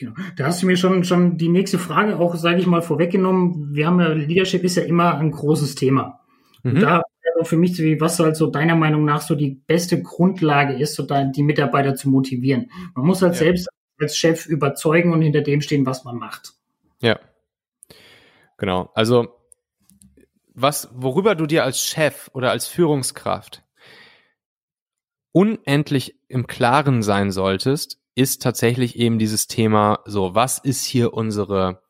Genau. Da hast du mir schon, schon die nächste Frage auch, sage ich mal, vorweggenommen. Wir haben ja, Leadership ist ja immer ein großes Thema. Mhm. da wäre für mich, was halt so deiner Meinung nach so die beste Grundlage ist, so die Mitarbeiter zu motivieren. Man muss halt ja. selbst als Chef überzeugen und hinter dem stehen, was man macht. Ja. Genau. Also, was, worüber du dir als Chef oder als Führungskraft unendlich im Klaren sein solltest, ist tatsächlich eben dieses Thema, so, was ist hier unsere,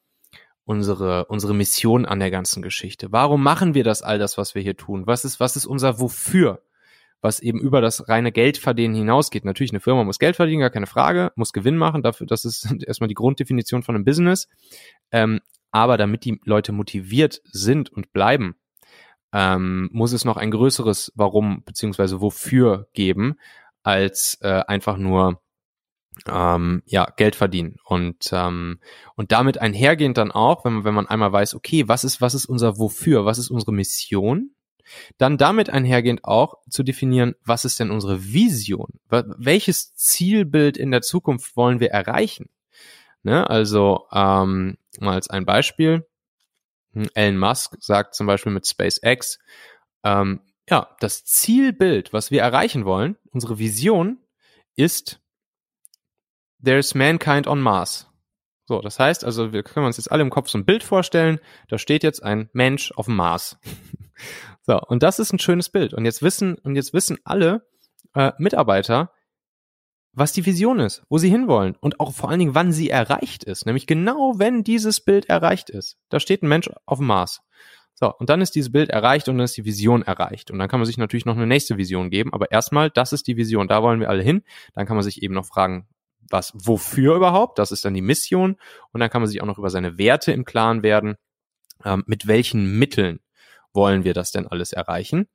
unsere, unsere Mission an der ganzen Geschichte? Warum machen wir das all das, was wir hier tun? Was ist, was ist unser Wofür? Was eben über das reine Geldverdienen hinausgeht. Natürlich, eine Firma muss Geld verdienen, gar keine Frage, muss Gewinn machen, dafür, das ist erstmal die Grunddefinition von einem Business. Ähm, aber damit die Leute motiviert sind und bleiben, ähm, muss es noch ein größeres Warum beziehungsweise Wofür geben, als äh, einfach nur ähm, ja, Geld verdienen. Und, ähm, und damit einhergehend dann auch, wenn man, wenn man einmal weiß, okay, was ist, was ist unser Wofür, was ist unsere Mission, dann damit einhergehend auch zu definieren, was ist denn unsere Vision? Welches Zielbild in der Zukunft wollen wir erreichen? Ne? Also ähm, mal als ein Beispiel, hm, Elon Musk sagt zum Beispiel mit SpaceX, ähm, ja, das Zielbild, was wir erreichen wollen, unsere Vision, ist There's Mankind on Mars. So, das heißt, also wir können uns jetzt alle im Kopf so ein Bild vorstellen, da steht jetzt ein Mensch auf dem Mars. so, und das ist ein schönes Bild. Und jetzt wissen, und jetzt wissen alle äh, Mitarbeiter, was die Vision ist, wo sie hinwollen und auch vor allen Dingen, wann sie erreicht ist. Nämlich genau, wenn dieses Bild erreicht ist. Da steht ein Mensch auf dem Mars. So, und dann ist dieses Bild erreicht und dann ist die Vision erreicht. Und dann kann man sich natürlich noch eine nächste Vision geben, aber erstmal, das ist die Vision, da wollen wir alle hin. Dann kann man sich eben noch fragen, was, wofür überhaupt? Das ist dann die Mission. Und dann kann man sich auch noch über seine Werte im Klaren werden. Ähm, mit welchen Mitteln wollen wir das denn alles erreichen?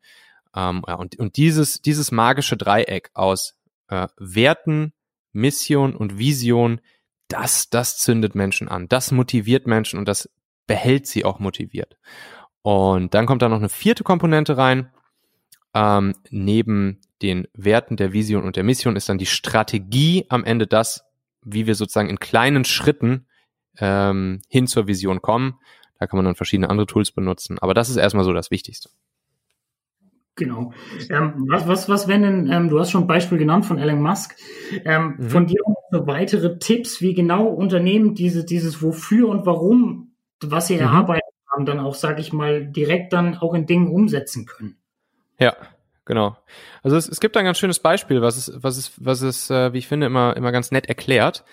Ähm, ja, und, und dieses, dieses magische Dreieck aus äh, Werten, Mission und Vision, das, das zündet Menschen an. Das motiviert Menschen und das behält sie auch motiviert. Und dann kommt da noch eine vierte Komponente rein. Ähm, neben den Werten der Vision und der Mission ist dann die Strategie am Ende das, wie wir sozusagen in kleinen Schritten ähm, hin zur Vision kommen. Da kann man dann verschiedene andere Tools benutzen. Aber das ist erstmal so das Wichtigste. Genau. Ähm, was, was, was wenn denn, ähm, du hast schon ein Beispiel genannt von Elon Musk, ähm, mhm. von dir noch weitere Tipps, wie genau Unternehmen diese, dieses Wofür und Warum, was sie mhm. erarbeitet haben, dann auch, sage ich mal, direkt dann auch in Dingen umsetzen können. Ja, genau. Also es, es gibt ein ganz schönes Beispiel, was es, was es, was es, äh, wie ich finde, immer, immer ganz nett erklärt.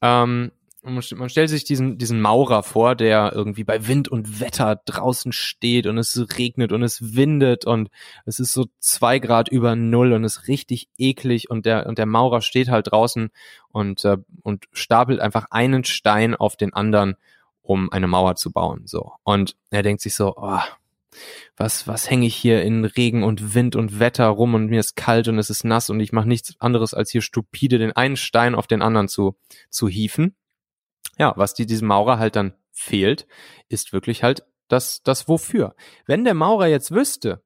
Ähm, man, stellt sich diesen, diesen Maurer vor, der irgendwie bei Wind und Wetter draußen steht und es regnet und es windet und es ist so zwei Grad über Null und es ist richtig eklig und der, und der Maurer steht halt draußen und, äh, und stapelt einfach einen Stein auf den anderen, um eine Mauer zu bauen, so. Und er denkt sich so, oh, was, was hänge ich hier in Regen und Wind und Wetter rum und mir ist kalt und es ist nass und ich mache nichts anderes als hier stupide den einen Stein auf den anderen zu, zu hieven ja, was die, diesem Maurer halt dann fehlt, ist wirklich halt das, das Wofür. Wenn der Maurer jetzt wüsste,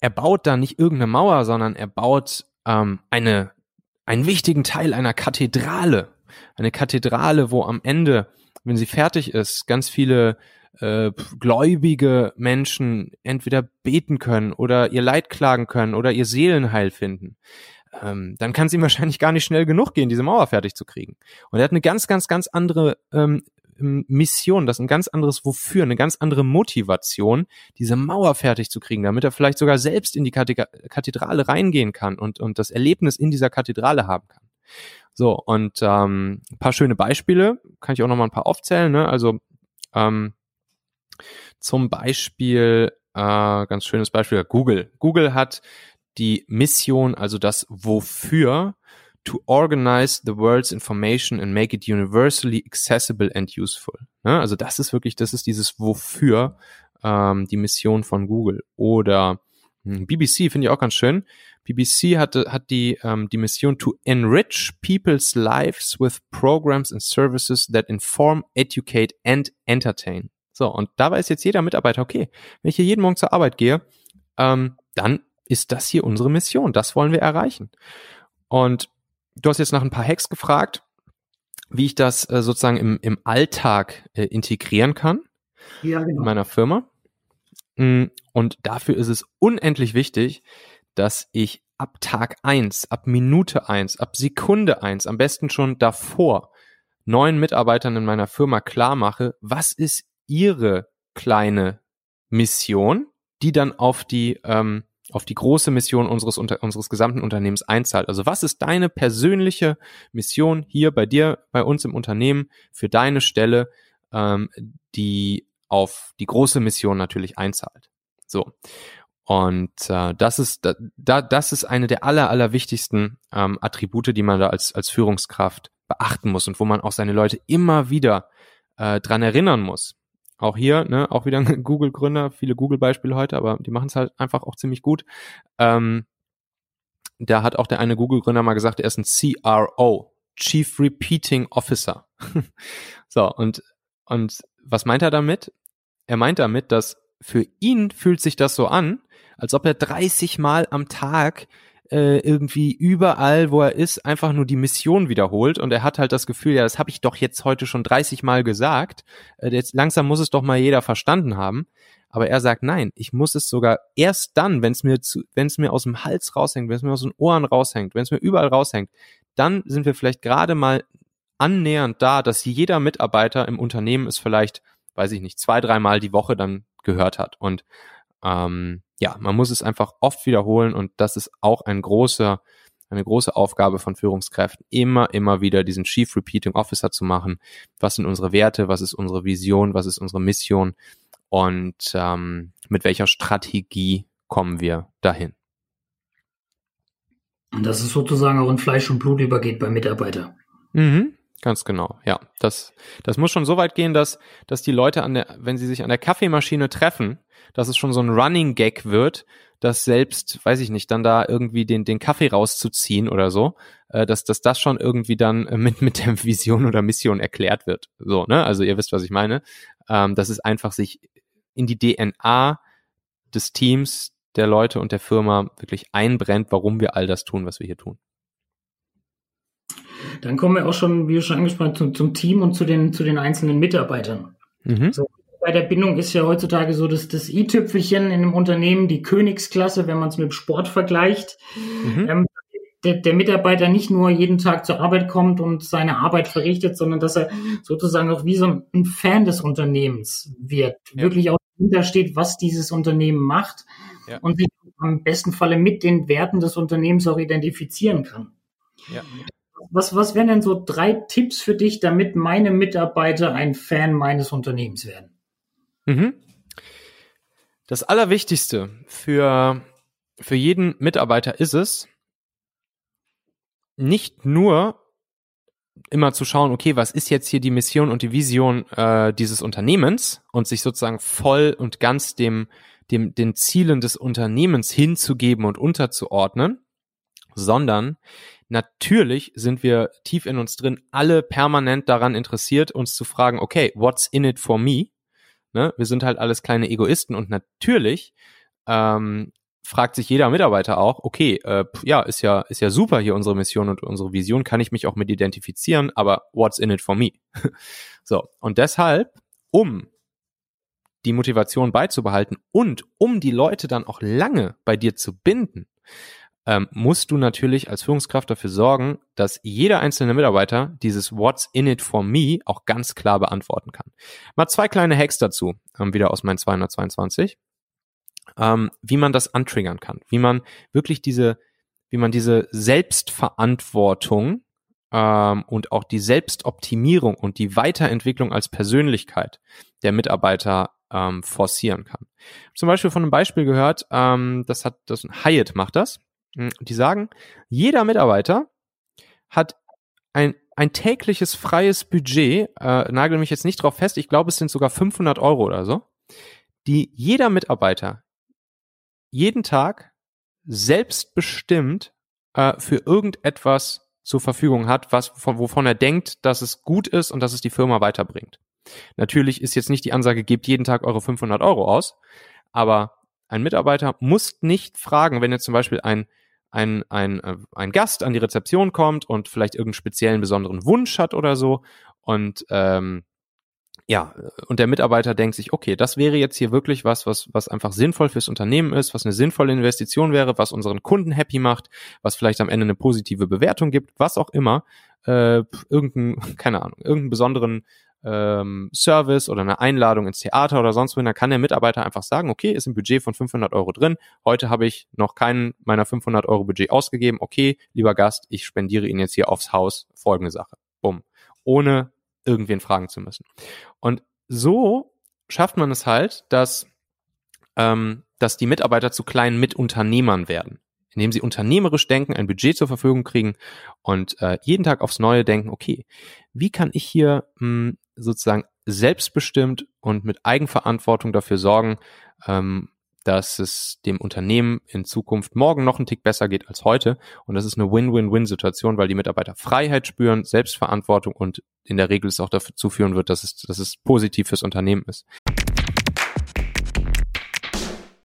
er baut da nicht irgendeine Mauer, sondern er baut ähm, eine, einen wichtigen Teil einer Kathedrale. Eine Kathedrale, wo am Ende, wenn sie fertig ist, ganz viele äh, gläubige Menschen entweder beten können oder ihr Leid klagen können oder ihr Seelenheil finden ähm, dann kann es ihm wahrscheinlich gar nicht schnell genug gehen, diese Mauer fertig zu kriegen. Und er hat eine ganz, ganz, ganz andere ähm, Mission, das ist ein ganz anderes Wofür, eine ganz andere Motivation, diese Mauer fertig zu kriegen, damit er vielleicht sogar selbst in die Kathedrale reingehen kann und, und das Erlebnis in dieser Kathedrale haben kann. So, und ähm, ein paar schöne Beispiele, kann ich auch noch mal ein paar aufzählen. Ne? Also ähm, zum Beispiel, äh, ganz schönes Beispiel, Google. Google hat die Mission, also das Wofür, to organize the world's information and make it universally accessible and useful. Ne? Also das ist wirklich, das ist dieses Wofür, ähm, die Mission von Google. Oder hm, BBC finde ich auch ganz schön. BBC hatte, hat die, ähm, die Mission to enrich people's lives with programs and services that inform, educate and entertain. So, und da weiß jetzt jeder Mitarbeiter, okay, wenn ich hier jeden Morgen zur Arbeit gehe, ähm, dann ist das hier unsere Mission. Das wollen wir erreichen. Und du hast jetzt nach ein paar Hacks gefragt. wie ich das äh, sozusagen im, im Alltag äh, integrieren kann ja, genau. in meiner Firma. Mm, und dafür ist es unendlich wichtig, dass ich ab Tag eins, ab Minute eins, ab Sekunde eins, am besten schon davor, neuen Mitarbeitern in meiner Firma klar mache, was ist ihre kleine Mission, die dann auf die ähm, auf die große Mission unseres, unter, unseres gesamten Unternehmens einzahlt. Also was ist deine persönliche Mission hier bei dir, bei uns im Unternehmen für deine Stelle, ähm, die auf die große Mission natürlich einzahlt. So. Und äh, das ist da, das ist eine der aller aller wichtigsten ähm, Attribute, die man da als als Führungskraft beachten muss und wo man auch seine Leute immer wieder äh, dran erinnern muss. Auch hier, ne, auch wieder ein Google-Gründer, viele Google-Beispiele heute, aber die machen es halt einfach auch ziemlich gut. Ähm, da hat auch der eine Google-Gründer mal gesagt, er ist ein CRO, Chief Repeating Officer. so, und, und was meint er damit? Er meint damit, dass für ihn fühlt sich das so an, als ob er 30 Mal am Tag äh, irgendwie überall, wo er ist, einfach nur die Mission wiederholt und er hat halt das Gefühl, ja, das habe ich doch jetzt heute schon 30 Mal gesagt. Äh, jetzt langsam muss es doch mal jeder verstanden haben. Aber er sagt, nein, ich muss es sogar erst dann, wenn es mir zu, wenn es mir aus dem Hals raushängt, wenn es mir aus den Ohren raushängt, wenn es mir überall raushängt, dann sind wir vielleicht gerade mal annähernd da, dass jeder Mitarbeiter im Unternehmen es vielleicht, weiß ich nicht, zwei, dreimal die Woche dann gehört hat. Und ähm, ja, man muss es einfach oft wiederholen und das ist auch ein großer, eine große Aufgabe von Führungskräften, immer, immer wieder diesen Chief Repeating Officer zu machen. Was sind unsere Werte? Was ist unsere Vision? Was ist unsere Mission? Und ähm, mit welcher Strategie kommen wir dahin? Und dass es sozusagen auch in Fleisch und Blut übergeht beim Mitarbeiter. Mhm. Ganz genau, ja. Das, das muss schon so weit gehen, dass, dass die Leute an der, wenn sie sich an der Kaffeemaschine treffen, dass es schon so ein Running Gag wird, dass selbst, weiß ich nicht, dann da irgendwie den, den Kaffee rauszuziehen oder so, äh, dass, dass das schon irgendwie dann äh, mit, mit der Vision oder Mission erklärt wird. So, ne? Also ihr wisst, was ich meine. Ähm, dass es einfach sich in die DNA des Teams, der Leute und der Firma wirklich einbrennt, warum wir all das tun, was wir hier tun. Dann kommen wir auch schon, wie du schon angesprochen hast, zum, zum Team und zu den, zu den einzelnen Mitarbeitern. Mhm. So, bei der Bindung ist ja heutzutage so, dass das i-Tüpfelchen in einem Unternehmen die Königsklasse, wenn man es mit dem Sport vergleicht, mhm. ähm, der, der, Mitarbeiter nicht nur jeden Tag zur Arbeit kommt und seine Arbeit verrichtet, sondern dass er sozusagen auch wie so ein Fan des Unternehmens wird, ja. wirklich auch dahinter steht, was dieses Unternehmen macht ja. und sich am besten Falle mit den Werten des Unternehmens auch identifizieren kann. Ja was, was wären denn so drei Tipps für dich, damit meine Mitarbeiter ein Fan meines Unternehmens werden? Mhm. Das Allerwichtigste für, für jeden Mitarbeiter ist es, nicht nur immer zu schauen, okay, was ist jetzt hier die Mission und die Vision äh, dieses Unternehmens und sich sozusagen voll und ganz dem, dem, den Zielen des Unternehmens hinzugeben und unterzuordnen, sondern Natürlich sind wir tief in uns drin alle permanent daran interessiert, uns zu fragen, okay, what's in it for me? Ne? Wir sind halt alles kleine Egoisten und natürlich ähm, fragt sich jeder Mitarbeiter auch, okay, äh, ja, ist ja, ist ja super hier unsere Mission und unsere Vision, kann ich mich auch mit identifizieren, aber what's in it for me? so, und deshalb, um die Motivation beizubehalten und um die Leute dann auch lange bei dir zu binden, ähm, musst du natürlich als Führungskraft dafür sorgen, dass jeder einzelne Mitarbeiter dieses What's in it for me auch ganz klar beantworten kann. Mal zwei kleine Hacks dazu, ähm, wieder aus meinen 222, ähm, wie man das antriggern kann, wie man wirklich diese, wie man diese Selbstverantwortung ähm, und auch die Selbstoptimierung und die Weiterentwicklung als Persönlichkeit der Mitarbeiter ähm, forcieren kann. Zum Beispiel von einem Beispiel gehört, ähm, das hat das Hyatt macht das. Hm, die sagen, jeder Mitarbeiter hat ein, ein tägliches freies Budget, äh, nagel mich jetzt nicht drauf fest, ich glaube, es sind sogar 500 Euro oder so, die jeder Mitarbeiter jeden Tag selbstbestimmt äh, für irgendetwas zur Verfügung hat, was, wovon er denkt, dass es gut ist und dass es die Firma weiterbringt. Natürlich ist jetzt nicht die Ansage, gebt jeden Tag eure 500 Euro aus, aber ein Mitarbeiter muss nicht fragen, wenn er zum Beispiel ein ein, ein, äh, ein Gast an die Rezeption kommt und vielleicht irgendeinen speziellen besonderen Wunsch hat oder so. Und ähm, ja, und der Mitarbeiter denkt sich, okay, das wäre jetzt hier wirklich was, was, was einfach sinnvoll fürs Unternehmen ist, was eine sinnvolle Investition wäre, was unseren Kunden happy macht, was vielleicht am Ende eine positive Bewertung gibt, was auch immer, äh, irgendein, keine Ahnung, irgendeinen besonderen ähm, Service oder eine Einladung ins Theater oder sonst wo, dann kann der Mitarbeiter einfach sagen, okay, ist ein Budget von 500 Euro drin, heute habe ich noch keinen meiner 500 Euro Budget ausgegeben, okay, lieber Gast, ich spendiere Ihnen jetzt hier aufs Haus folgende Sache. Bumm. Ohne irgendwen fragen zu müssen. Und so schafft man es halt, dass, ähm, dass die Mitarbeiter zu kleinen Mitunternehmern werden, indem sie unternehmerisch denken, ein Budget zur Verfügung kriegen und äh, jeden Tag aufs Neue denken, okay, wie kann ich hier mh, hm, sozusagen selbstbestimmt und mit Eigenverantwortung dafür sorgen, ähm, dass es dem Unternehmen in Zukunft morgen noch einen Tick besser geht als heute. Und das ist eine Win-Win-Win-Situation, weil die Mitarbeiter Freiheit spüren, Selbstverantwortung und in der Regel es auch dazu führen wird, dass es, dass es positiv fürs Unternehmen ist.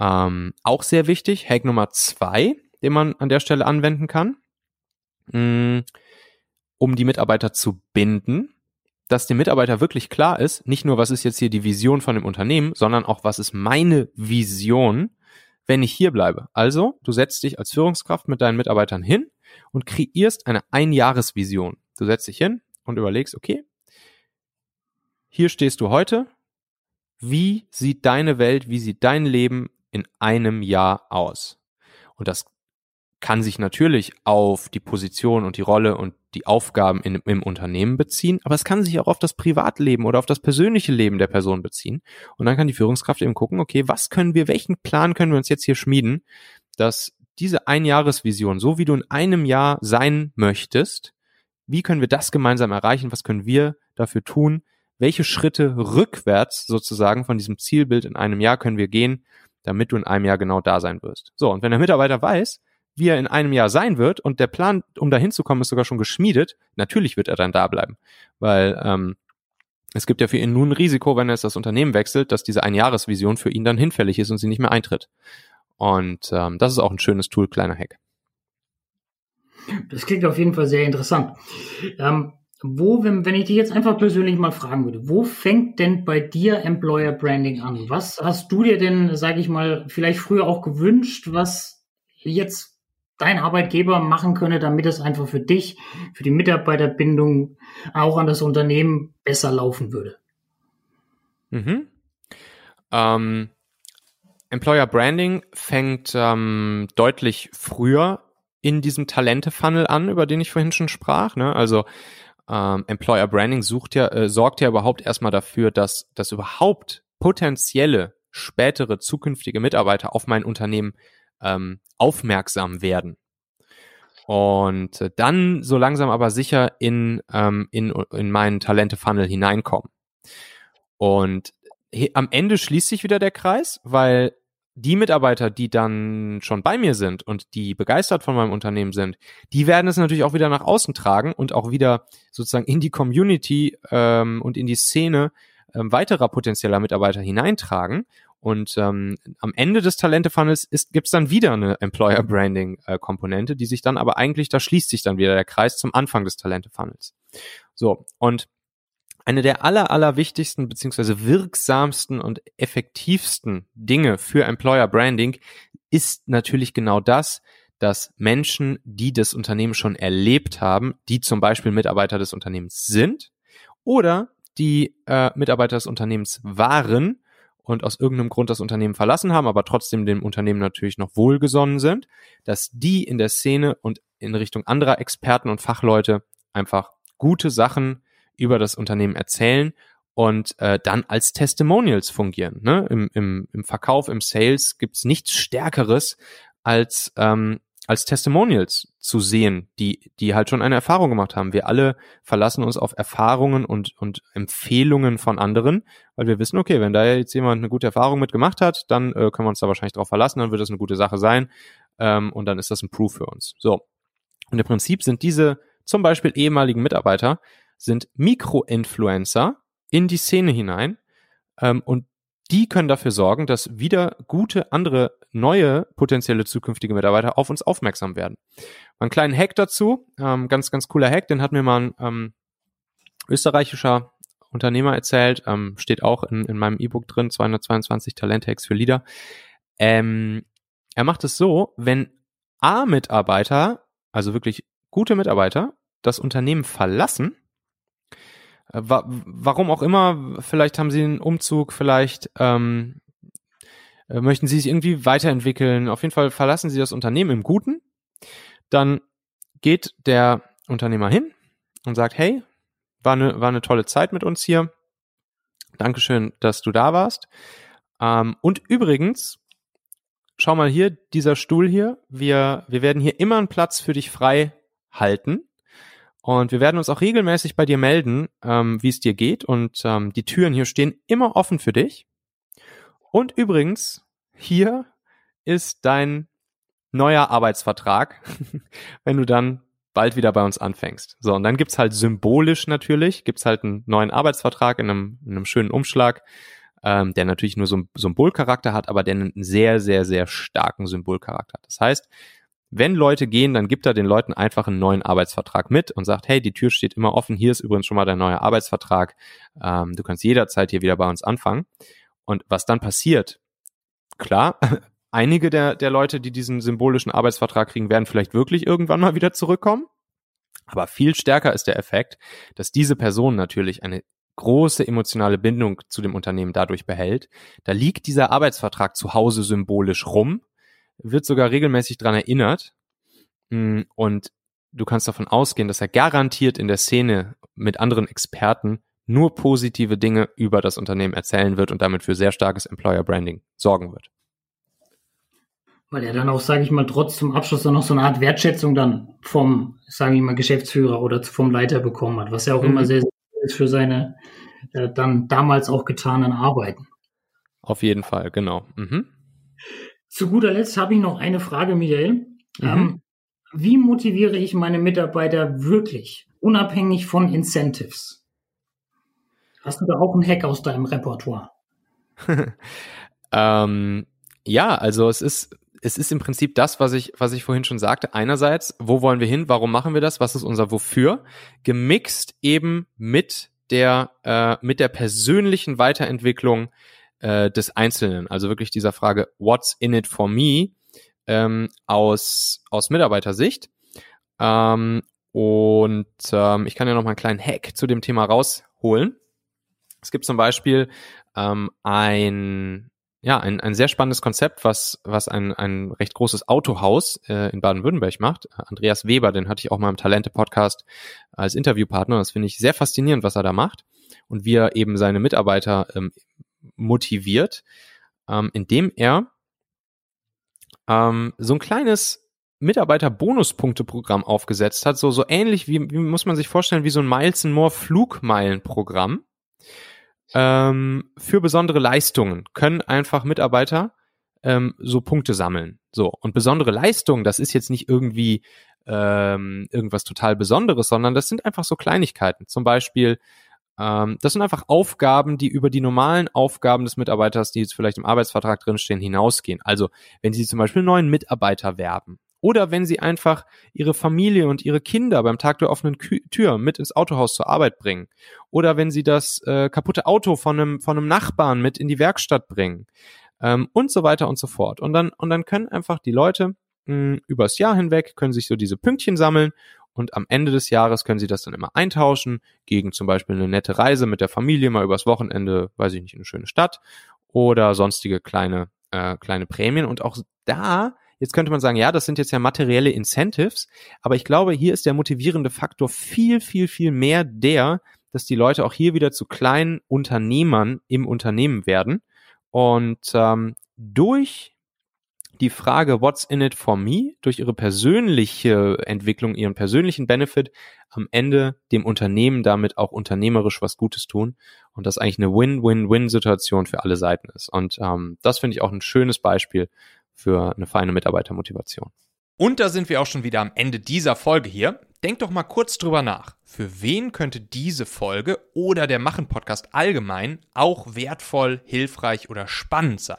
Ähm, auch sehr wichtig, Hack Nummer zwei, den man an der Stelle anwenden kann, mm, um die Mitarbeiter zu binden, dass dem Mitarbeiter wirklich klar ist, nicht nur, was ist jetzt hier die Vision von dem Unternehmen, sondern auch, was ist meine Vision, wenn ich hier bleibe. Also, du setzt dich als Führungskraft mit deinen Mitarbeitern hin und kreierst eine Einjahresvision. Du setzt dich hin und überlegst, okay, hier stehst du heute. Wie sieht deine Welt, wie sieht dein Leben in einem Jahr aus. Und das kann sich natürlich auf die Position und die Rolle und die Aufgaben in, im Unternehmen beziehen, aber es kann sich auch auf das Privatleben oder auf das persönliche Leben der Person beziehen. Und dann kann die Führungskraft eben gucken, okay, was können wir, welchen Plan können wir uns jetzt hier schmieden, dass diese Einjahresvision, so wie du in einem Jahr sein möchtest, wie können wir das gemeinsam erreichen? Was können wir dafür tun? Welche Schritte rückwärts sozusagen von diesem Zielbild in einem Jahr können wir gehen, damit du in einem Jahr genau da sein wirst. So, und wenn der Mitarbeiter weiß, wie er in einem Jahr sein wird und der Plan, um da hinzukommen, ist sogar schon geschmiedet, natürlich wird er dann da bleiben. Weil ähm, es gibt ja für ihn nun ein Risiko, wenn er jetzt das Unternehmen wechselt, dass diese Einjahresvision für ihn dann hinfällig ist und sie nicht mehr eintritt. Und ähm, das ist auch ein schönes Tool, kleiner Hack. Das klingt auf jeden Fall sehr interessant. Ähm, wo, wenn, wenn ich dich jetzt einfach persönlich mal fragen würde, wo fängt denn bei dir Employer Branding an? Was hast du dir denn, sage ich mal, vielleicht früher auch gewünscht, was jetzt dein Arbeitgeber machen könne, damit es einfach für dich, für die Mitarbeiterbindung, auch an das Unternehmen besser laufen würde? Mhm. Ähm, Employer Branding fängt ähm, deutlich früher in diesem Talente-Funnel an, über den ich vorhin schon sprach. Ne? Also ähm, Employer Branding sucht ja, äh, sorgt ja überhaupt erstmal dafür, dass, dass überhaupt potenzielle spätere zukünftige Mitarbeiter auf mein Unternehmen ähm, aufmerksam werden. Und äh, dann so langsam aber sicher in, ähm, in, in meinen Talente-Funnel hineinkommen. Und am Ende schließt sich wieder der Kreis, weil die Mitarbeiter, die dann schon bei mir sind und die begeistert von meinem Unternehmen sind, die werden es natürlich auch wieder nach außen tragen und auch wieder sozusagen in die Community ähm, und in die Szene ähm, weiterer potenzieller Mitarbeiter hineintragen. Und ähm, am Ende des Talente-Funnels gibt es dann wieder eine Employer-Branding-Komponente, die sich dann aber eigentlich, da schließt sich dann wieder der Kreis zum Anfang des Talente-Funnels. So, und eine der aller, aller wichtigsten beziehungsweise wirksamsten und effektivsten Dinge für Employer Branding ist natürlich genau das, dass Menschen, die das Unternehmen schon erlebt haben, die zum Beispiel Mitarbeiter des Unternehmens sind oder die äh, Mitarbeiter des Unternehmens waren und aus irgendeinem Grund das Unternehmen verlassen haben, aber trotzdem dem Unternehmen natürlich noch wohlgesonnen sind, dass die in der Szene und in Richtung anderer Experten und Fachleute einfach gute Sachen über das Unternehmen erzählen und äh, dann als Testimonials fungieren. Ne? Im, im, Im Verkauf, im Sales gibt's nichts Stärkeres als ähm, als Testimonials zu sehen, die, die halt schon eine Erfahrung gemacht haben. Wir alle verlassen uns auf Erfahrungen und, und Empfehlungen von anderen, weil wir wissen, okay, wenn da jetzt jemand eine gute Erfahrung mitgemacht hat, dann äh, können wir uns da wahrscheinlich drauf verlassen, dann wird das eine gute Sache sein ähm, und dann ist das ein Proof für uns. So. Und im Prinzip sind diese zum Beispiel ehemaligen Mitarbeiter, sind Mikro-Influencer in die Szene hinein ähm, und die können dafür sorgen, dass wieder gute andere neue potenzielle zukünftige Mitarbeiter auf uns aufmerksam werden. Einen kleinen Hack dazu, ähm, ganz, ganz cooler Hack, den hat mir mal ein ähm, österreichischer Unternehmer erzählt, ähm, steht auch in, in meinem E-Book drin, 222 Talent-Hacks für Leader. Ähm, er macht es so, wenn A-Mitarbeiter, also wirklich gute Mitarbeiter, das Unternehmen verlassen, wa warum auch immer, vielleicht haben sie einen Umzug, vielleicht ähm, äh, möchten sie sich irgendwie weiterentwickeln. Auf jeden Fall verlassen sie das Unternehmen im Guten. Dann geht der Unternehmer hin und sagt, hey, war eine, war eine tolle Zeit mit uns hier. Dankeschön, dass du da warst. Ähm, und übrigens, schau mal hier, dieser Stuhl hier, wir, wir werden hier immer einen Platz für dich frei halten. Und wir werden uns auch regelmäßig bei dir melden, ähm, wie es dir geht. Und ähm, die Türen hier stehen immer offen für dich. Und übrigens, hier ist dein neuer Arbeitsvertrag, wenn du dann bald wieder bei uns anfängst. So, und dann gibt's halt symbolisch natürlich, gibt's halt einen neuen Arbeitsvertrag in einem, in einem schönen Umschlag, ähm, der natürlich nur so einen Symbolcharakter hat, aber der einen sehr, sehr, sehr starken Symbolcharakter hat. Das heißt, wenn Leute gehen, dann gibt er den Leuten einfach einen neuen Arbeitsvertrag mit und sagt, hey, die Tür steht immer offen, hier ist übrigens schon mal dein neuer Arbeitsvertrag, ähm, du kannst jederzeit hier wieder bei uns anfangen. Und was dann passiert, klar, einige der, der Leute, die diesen symbolischen Arbeitsvertrag kriegen, werden vielleicht wirklich irgendwann mal wieder zurückkommen. Aber viel stärker ist der Effekt, dass diese Person natürlich eine große emotionale Bindung zu dem Unternehmen dadurch behält. Da liegt dieser Arbeitsvertrag zu Hause symbolisch rum wird sogar regelmäßig dran erinnert. Mm, und du kannst davon ausgehen, dass er garantiert in der Szene mit anderen Experten nur positive Dinge über das Unternehmen erzählen wird und damit für sehr starkes Employer Branding sorgen wird. Weil er dann auch, sage ich mal, trotz zum Abschluss dann noch so eine Art Wertschätzung dann vom, sage ich mal, Geschäftsführer oder vom Leiter bekommen hat, was ja auch mhm. immer sehr, sehr ist für seine äh, dann damals auch getanen Arbeiten. Auf jeden Fall, genau. Mhm. Zu guter Letzt habe ich noch eine Frage, Michael. Mhm. Ähm, wie motiviere ich meine Mitarbeiter wirklich, unabhängig von Incentives? Hast du da auch einen Hack aus deinem Repertoire? ähm, ja, also es ist es ist im Prinzip das, was ich, was ich vorhin schon sagte. Einerseits, wo wollen wir hin? Warum machen wir das? Was ist unser Wofür? Gemixt eben mit der, äh, mit der persönlichen Weiterentwicklung äh, des Einzelnen. Also wirklich dieser Frage, what's in it for me, ähm, aus, aus Mitarbeitersicht. Ähm, und ähm, ich kann ja noch mal einen kleinen Hack zu dem Thema rausholen. Es gibt zum Beispiel ähm, ein, ja, ein, ein sehr spannendes Konzept, was, was ein, ein recht großes Autohaus äh, in Baden-Württemberg macht. Andreas Weber, den hatte ich auch mal im Talente-Podcast als Interviewpartner. Das finde ich sehr faszinierend, was er da macht und wie er eben seine Mitarbeiter ähm, motiviert, ähm, indem er ähm, so ein kleines Mitarbeiter-Bonuspunkte-Programm aufgesetzt hat, so, so ähnlich wie, wie muss man sich vorstellen, wie so ein Miles More Flugmeilen-Programm. Ähm, für besondere Leistungen können einfach Mitarbeiter ähm, so Punkte sammeln. So, und besondere Leistungen, das ist jetzt nicht irgendwie ähm, irgendwas total Besonderes, sondern das sind einfach so Kleinigkeiten. Zum Beispiel ähm, das sind einfach Aufgaben, die über die normalen Aufgaben des Mitarbeiters, die jetzt vielleicht im Arbeitsvertrag drinstehen, hinausgehen. Also wenn Sie zum Beispiel neuen Mitarbeiter werben oder wenn Sie einfach Ihre Familie und Ihre Kinder beim Tag der offenen Kü Tür mit ins Autohaus zur Arbeit bringen oder wenn Sie das äh, kaputte Auto von einem, von einem Nachbarn mit in die Werkstatt bringen ähm, und so weiter und so fort. Und dann, und dann können einfach die Leute mh, übers Jahr hinweg, können sich so diese Pünktchen sammeln und am Ende des Jahres können Sie das dann immer eintauschen gegen zum Beispiel eine nette Reise mit der Familie mal übers Wochenende, weiß ich nicht, in eine schöne Stadt oder sonstige kleine, äh, kleine Prämien. Und auch da, jetzt könnte man sagen, ja, das sind jetzt ja materielle Incentives, aber ich glaube, hier ist der motivierende Faktor viel, viel, viel mehr der, dass die Leute auch hier wieder zu kleinen Unternehmern im Unternehmen werden und ähm, durch die Frage What's in it for me durch ihre persönliche Entwicklung, ihren persönlichen Benefit am Ende dem Unternehmen damit auch unternehmerisch was Gutes tun und das eigentlich eine Win-Win-Win-Situation für alle Seiten ist. Und ähm, das finde ich auch ein schönes Beispiel für eine feine Mitarbeitermotivation. Und da sind wir auch schon wieder am Ende dieser Folge hier. Denk doch mal kurz drüber nach. Für wen könnte diese Folge oder der Machen-Podcast allgemein auch wertvoll, hilfreich oder spannend sein?